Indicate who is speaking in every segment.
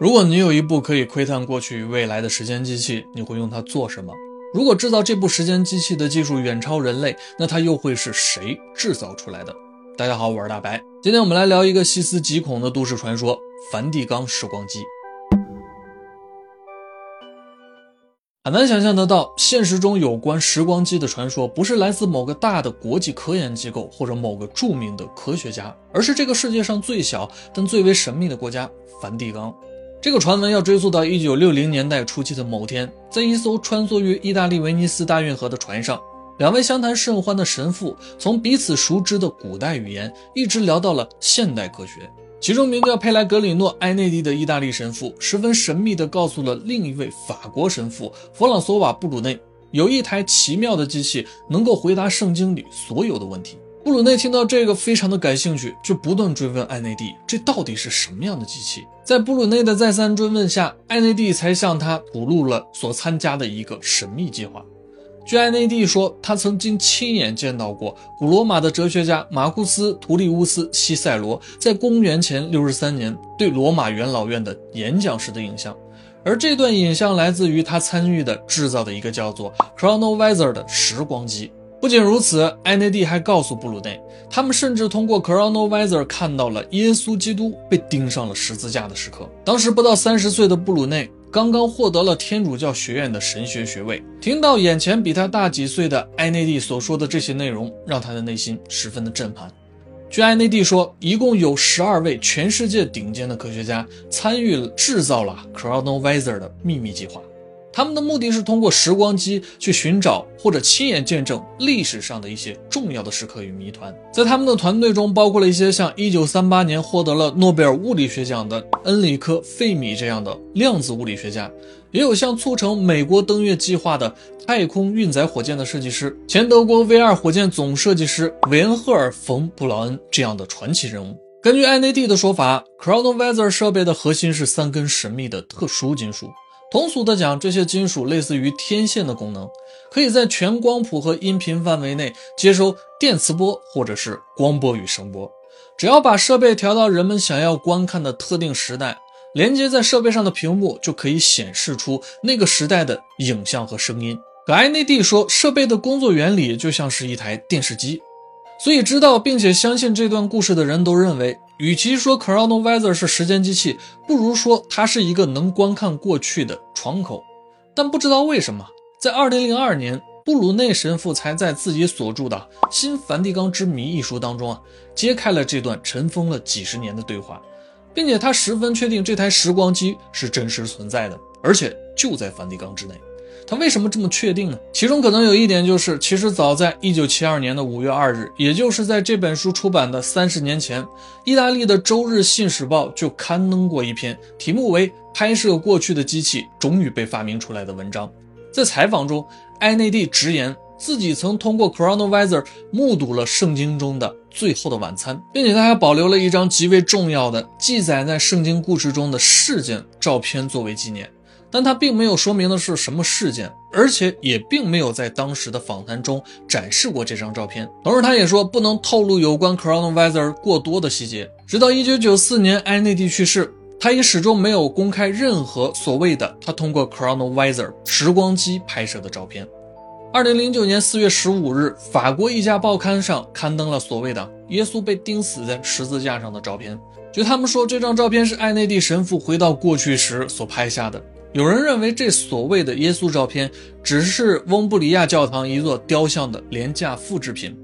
Speaker 1: 如果你有一部可以窥探过去与未来的时间机器，你会用它做什么？如果制造这部时间机器的技术远超人类，那它又会是谁制造出来的？大家好，我是大白，今天我们来聊一个细思极恐的都市传说——梵蒂冈时光机。很难想象得到，现实中有关时光机的传说，不是来自某个大的国际科研机构或者某个著名的科学家，而是这个世界上最小但最为神秘的国家——梵蒂冈。这个传闻要追溯到一九六零年代初期的某天，在一艘穿梭于意大利威尼斯大运河的船上，两位相谈甚欢的神父从彼此熟知的古代语言一直聊到了现代科学。其中名叫佩莱格里诺·埃内蒂的意大利神父十分神秘地告诉了另一位法国神父弗朗索瓦·布鲁内，有一台奇妙的机器能够回答圣经里所有的问题。布鲁内听到这个，非常的感兴趣，就不断追问艾内蒂，这到底是什么样的机器？在布鲁内的再三追问下，艾内蒂才向他吐露了所参加的一个神秘计划。据艾内蒂说，他曾经亲眼见到过古罗马的哲学家马库斯·图利乌斯·西塞罗在公元前六十三年对罗马元老院的演讲时的影像，而这段影像来自于他参与的制造的一个叫做 Chronovisor 的时光机。不仅如此，埃内蒂还告诉布鲁内，他们甚至通过 Chronovisor 看到了耶稣基督被钉上了十字架的时刻。当时不到三十岁的布鲁内刚刚获得了天主教学院的神学学位，听到眼前比他大几岁的埃内蒂所说的这些内容，让他的内心十分的震撼。据埃内蒂说，一共有十二位全世界顶尖的科学家参与制造了 Chronovisor 的秘密计划。他们的目的是通过时光机去寻找或者亲眼见证历史上的一些重要的时刻与谜团。在他们的团队中，包括了一些像1938年获得了诺贝尔物理学奖的恩里科·费米这样的量子物理学家，也有像促成美国登月计划的太空运载火箭的设计师、前德国 V2 火箭总设计师维恩赫尔·冯·布劳恩这样的传奇人物。根据艾内蒂的说法，Chronovisor 设备的核心是三根神秘的特殊金属。通俗的讲，这些金属类似于天线的功能，可以在全光谱和音频范围内接收电磁波或者是光波与声波。只要把设备调到人们想要观看的特定时代，连接在设备上的屏幕就可以显示出那个时代的影像和声音。可埃内蒂说，设备的工作原理就像是一台电视机。所以，知道并且相信这段故事的人都认为，与其说 Chronovisor 是时间机器，不如说它是一个能观看过去的窗口。但不知道为什么，在2002年，布鲁内神父才在自己所著的《新梵蒂冈之谜》一书当中啊，揭开了这段尘封了几十年的对话，并且他十分确定这台时光机是真实存在的，而且就在梵蒂冈之内。他为什么这么确定呢？其中可能有一点就是，其实早在一九七二年的五月二日，也就是在这本书出版的三十年前，意大利的《周日信使报》就刊登过一篇题目为《拍摄过去的机器终于被发明出来的文章》。在采访中，埃内蒂直言自己曾通过 Chronovisor 目睹了圣经中的最后的晚餐，并且他还保留了一张极为重要的记载在圣经故事中的事件照片作为纪念。但他并没有说明的是什么事件，而且也并没有在当时的访谈中展示过这张照片。同时，他也说不能透露有关 Chronovisor 过多的细节。直到1994年埃内蒂去世，他也始终没有公开任何所谓的他通过 Chronovisor 时光机拍摄的照片。2009年4月15日，法国一家报刊上刊登了所谓的耶稣被钉死在十字架上的照片。据他们说，这张照片是埃内蒂神父回到过去时所拍下的。有人认为这所谓的耶稣照片只是翁布里亚教堂一座雕像的廉价复制品。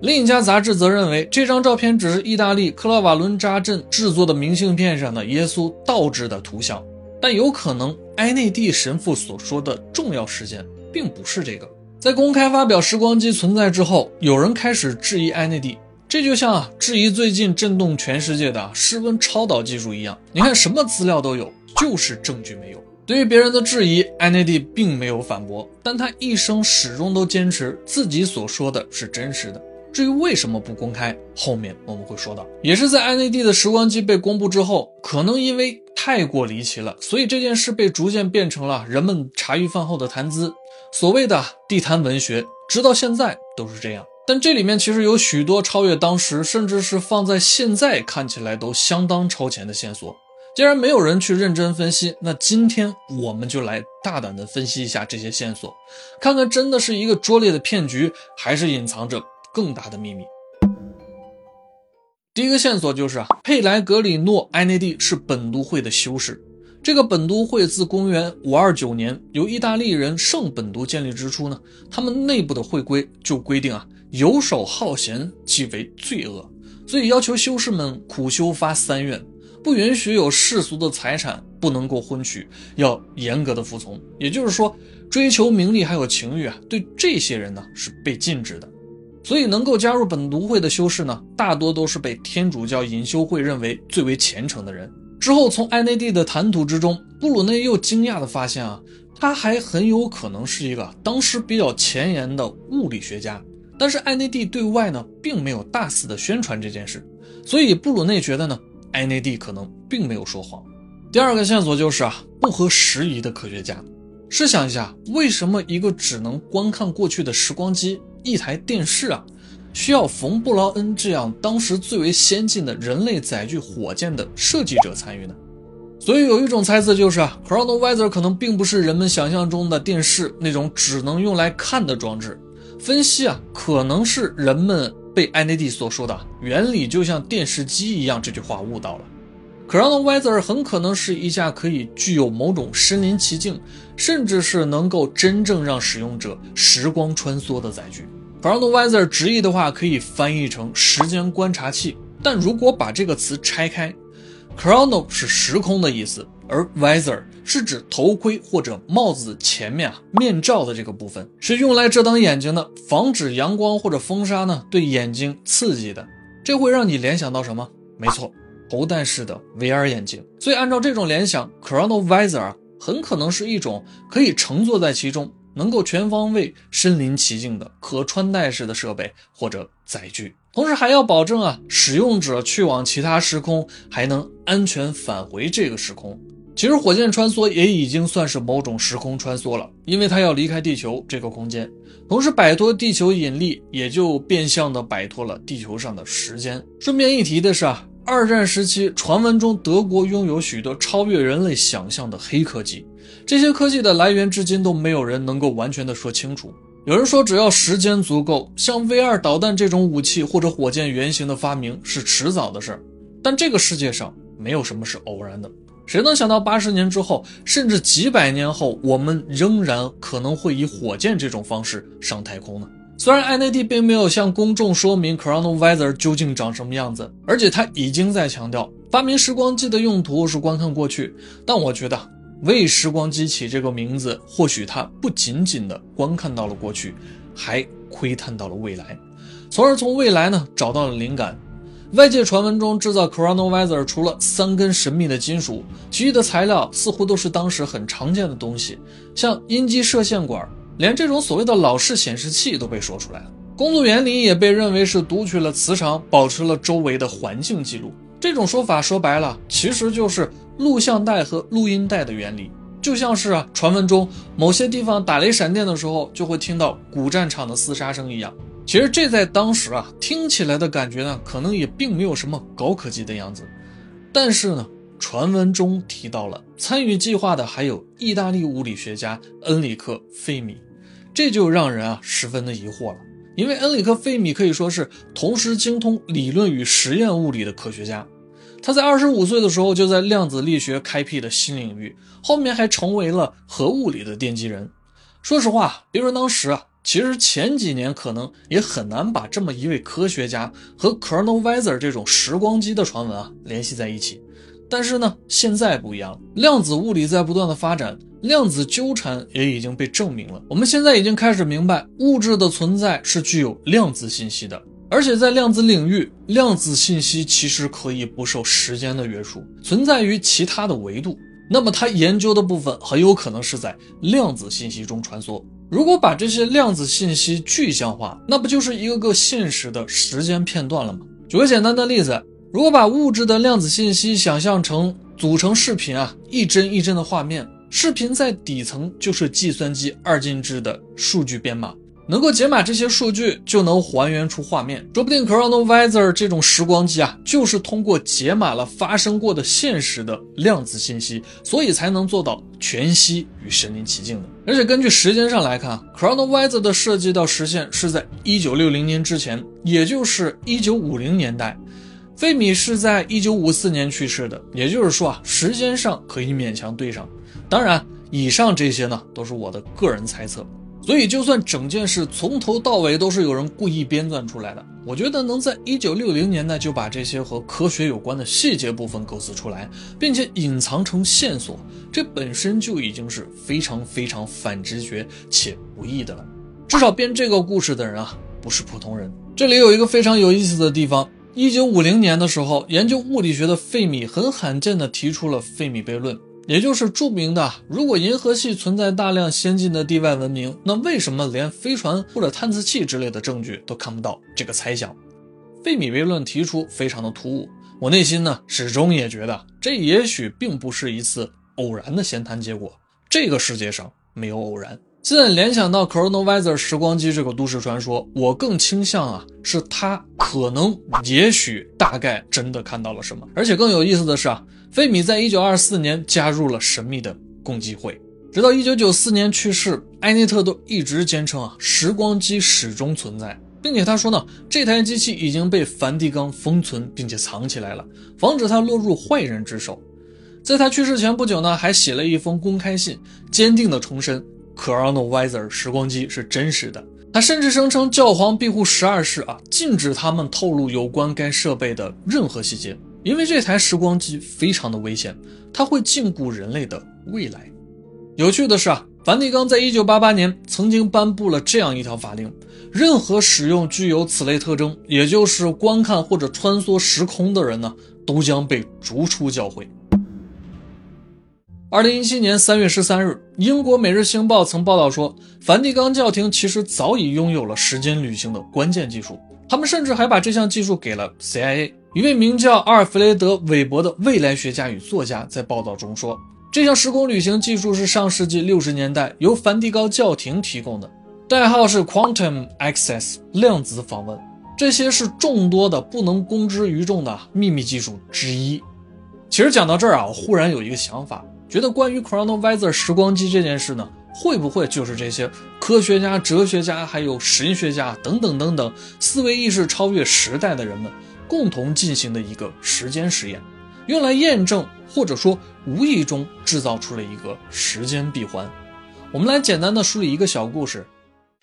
Speaker 1: 另一家杂志则认为这张照片只是意大利克拉瓦伦扎镇制作的明信片上的耶稣倒置的图像。但有可能埃内蒂神父所说的重要事件并不是这个。在公开发表时光机存在之后，有人开始质疑埃内蒂，这就像啊质疑最近震动全世界的室温超导技术一样。你看，什么资料都有，就是证据没有。对于别人的质疑，埃内蒂并没有反驳，但他一生始终都坚持自己所说的是真实的。至于为什么不公开，后面我们会说到。也是在埃内蒂的时光机被公布之后，可能因为太过离奇了，所以这件事被逐渐变成了人们茶余饭后的谈资，所谓的地摊文学，直到现在都是这样。但这里面其实有许多超越当时，甚至是放在现在看起来都相当超前的线索。既然没有人去认真分析，那今天我们就来大胆的分析一下这些线索，看看真的是一个拙劣的骗局，还是隐藏着更大的秘密。第一个线索就是啊，佩莱格里诺埃内蒂是本都会的修士。这个本都会自公元五二九年由意大利人圣本都建立之初呢，他们内部的会规就规定啊，游手好闲即为罪恶，所以要求修士们苦修发三愿，不允许有世俗的财产，不能够婚娶，要严格的服从。也就是说，追求名利还有情欲啊，对这些人呢是被禁止的。所以能够加入本都会的修士呢，大多都是被天主教隐修会认为最为虔诚的人。之后，从埃内蒂的谈吐之中，布鲁内又惊讶地发现啊，他还很有可能是一个当时比较前沿的物理学家。但是埃内蒂对外呢，并没有大肆的宣传这件事，所以布鲁内觉得呢，埃内蒂可能并没有说谎。第二个线索就是啊，不合时宜的科学家。试想一下，为什么一个只能观看过去的时光机、一台电视啊？需要冯布劳恩这样当时最为先进的人类载具火箭的设计者参与呢？所以有一种猜测就是啊，Chronovisor 可能并不是人们想象中的电视那种只能用来看的装置。分析啊，可能是人们被艾内蒂所说的原理就像电视机一样这句话误导了。，Crown Wither 很可能是一架可以具有某种身临其境，甚至是能够真正让使用者时光穿梭的载具。Chronovisor 直译的话可以翻译成时间观察器，但如果把这个词拆开，Chrono 是时空的意思，而 Visor 是指头盔或者帽子前面啊面罩的这个部分，是用来遮挡眼睛的，防止阳光或者风沙呢对眼睛刺激的。这会让你联想到什么？没错，头戴式的 VR 眼镜。所以按照这种联想，Chronovisor 啊很可能是一种可以乘坐在其中。能够全方位身临其境的可穿戴式的设备或者载具，同时还要保证啊，使用者去往其他时空还能安全返回这个时空。其实火箭穿梭也已经算是某种时空穿梭了，因为它要离开地球这个空间，同时摆脱地球引力，也就变相的摆脱了地球上的时间。顺便一提的是啊。二战时期，传闻中德国拥有许多超越人类想象的黑科技，这些科技的来源至今都没有人能够完全的说清楚。有人说，只要时间足够，像 V 二导弹这种武器或者火箭原型的发明是迟早的事儿。但这个世界上没有什么是偶然的，谁能想到八十年之后，甚至几百年后，我们仍然可能会以火箭这种方式上太空呢？虽然艾内蒂并没有向公众说明 Chronovisor 究竟长什么样子，而且他已经在强调发明时光机的用途是观看过去，但我觉得为时光机起这个名字，或许他不仅仅的观看到了过去，还窥探到了未来，从而从未来呢找到了灵感。外界传闻中制造 Chronovisor 除了三根神秘的金属，其余的材料似乎都是当时很常见的东西，像音基射线管。连这种所谓的老式显示器都被说出来了，工作原理也被认为是读取了磁场，保持了周围的环境记录。这种说法说白了，其实就是录像带和录音带的原理，就像是啊，传闻中某些地方打雷闪电的时候，就会听到古战场的厮杀声一样。其实这在当时啊，听起来的感觉呢，可能也并没有什么高科技的样子。但是呢，传闻中提到了参与计划的还有意大利物理学家恩里克·费米。这就让人啊十分的疑惑了，因为恩里克·费米可以说是同时精通理论与实验物理的科学家。他在二十五岁的时候就在量子力学开辟了新领域，后面还成为了核物理的奠基人。说实话，别说当时啊，其实前几年可能也很难把这么一位科学家和 Chronovisor 这种时光机的传闻啊联系在一起。但是呢，现在不一样，量子物理在不断的发展。量子纠缠也已经被证明了。我们现在已经开始明白，物质的存在是具有量子信息的，而且在量子领域，量子信息其实可以不受时间的约束，存在于其他的维度。那么，他研究的部分很有可能是在量子信息中穿梭。如果把这些量子信息具象化，那不就是一个个现实的时间片段了吗？举个简单的例子，如果把物质的量子信息想象成组成视频啊，一帧一帧的画面。视频在底层就是计算机二进制的数据编码，能够解码这些数据，就能还原出画面。说不定 Chronovisor 这种时光机啊，就是通过解码了发生过的现实的量子信息，所以才能做到全息与身临其境的。而且根据时间上来看，Chronovisor 的设计到实现是在一九六零年之前，也就是一九五零年代。费米是在一九五四年去世的，也就是说啊，时间上可以勉强对上。当然，以上这些呢，都是我的个人猜测。所以，就算整件事从头到尾都是有人故意编撰出来的，我觉得能在一九六零年代就把这些和科学有关的细节部分构思出来，并且隐藏成线索，这本身就已经是非常非常反直觉且不易的了。至少编这个故事的人啊，不是普通人。这里有一个非常有意思的地方：一九五零年的时候，研究物理学的费米很罕见地提出了费米悖论。也就是著名的，如果银河系存在大量先进的地外文明，那为什么连飞船或者探测器之类的证据都看不到？这个猜想，费米悖论提出非常的突兀。我内心呢，始终也觉得这也许并不是一次偶然的闲谈结果。这个世界上没有偶然。现在联想到 Chronovisor 时光机这个都市传说，我更倾向啊，是他可能、也许、大概真的看到了什么。而且更有意思的是啊。费米在一九二四年加入了神秘的共济会，直到一九九四年去世，埃内特都一直坚称啊，时光机始终存在，并且他说呢，这台机器已经被梵蒂冈封存并且藏起来了，防止它落入坏人之手。在他去世前不久呢，还写了一封公开信，坚定地重申 Chronovisor 时光机是真实的。他甚至声称教皇庇护十二世啊，禁止他们透露有关该设备的任何细节。因为这台时光机非常的危险，它会禁锢人类的未来。有趣的是啊，梵蒂冈在一九八八年曾经颁布了这样一条法令：任何使用具有此类特征，也就是观看或者穿梭时空的人呢，都将被逐出教会。二零一七年三月十三日，英国《每日星报》曾报道说，梵蒂冈教廷其实早已拥有了时间旅行的关键技术，他们甚至还把这项技术给了 CIA。一位名叫阿尔弗雷德·韦伯的未来学家与作家在报道中说，这项时空旅行技术是上世纪六十年代由梵蒂冈教廷提供的，代号是 Quantum Access 量子访问。这些是众多的不能公之于众的秘密技术之一。其实讲到这儿啊，我忽然有一个想法，觉得关于 Chronovisor 时光机这件事呢，会不会就是这些科学家、哲学家，还有神学家等等等等，思维意识超越时代的人们？共同进行的一个时间实验，用来验证或者说无意中制造出了一个时间闭环。我们来简单的梳理一个小故事：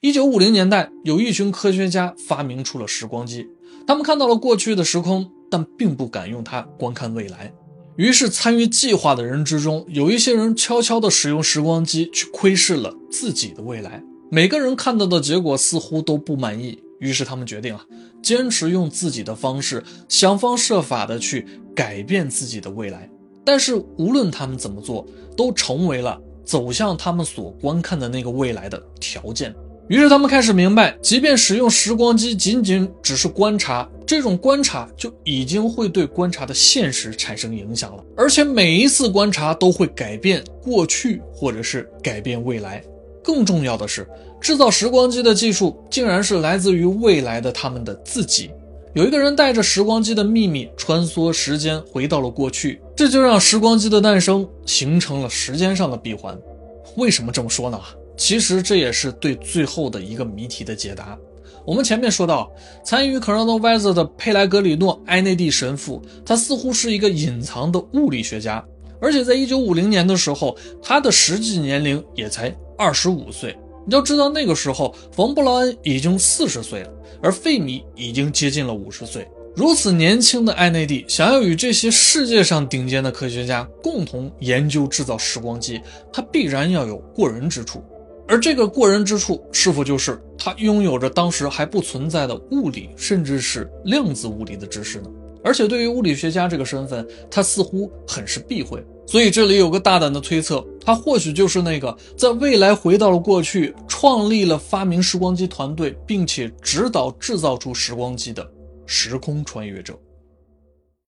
Speaker 1: 一九五零年代，有一群科学家发明出了时光机，他们看到了过去的时空，但并不敢用它观看未来。于是，参与计划的人之中，有一些人悄悄地使用时光机去窥视了自己的未来。每个人看到的结果似乎都不满意。于是他们决定啊，坚持用自己的方式，想方设法的去改变自己的未来。但是无论他们怎么做，都成为了走向他们所观看的那个未来的条件。于是他们开始明白，即便使用时光机仅仅只是观察，这种观察就已经会对观察的现实产生影响了。而且每一次观察都会改变过去，或者是改变未来。更重要的是，制造时光机的技术竟然是来自于未来的他们的自己。有一个人带着时光机的秘密穿梭时间，回到了过去，这就让时光机的诞生形成了时间上的闭环。为什么这么说呢？其实这也是对最后的一个谜题的解答。我们前面说到，参与 Chronovisor 的佩莱格里诺·埃内蒂神父，他似乎是一个隐藏的物理学家。而且在一九五零年的时候，他的实际年龄也才二十五岁。你要知道，那个时候冯布劳恩已经四十岁了，而费米已经接近了五十岁。如此年轻的艾内蒂，想要与这些世界上顶尖的科学家共同研究制造时光机，他必然要有过人之处。而这个过人之处，是否就是他拥有着当时还不存在的物理，甚至是量子物理的知识呢？而且对于物理学家这个身份，他似乎很是避讳。所以这里有个大胆的推测，他或许就是那个在未来回到了过去，创立了发明时光机团队，并且指导制造出时光机的时空穿越者。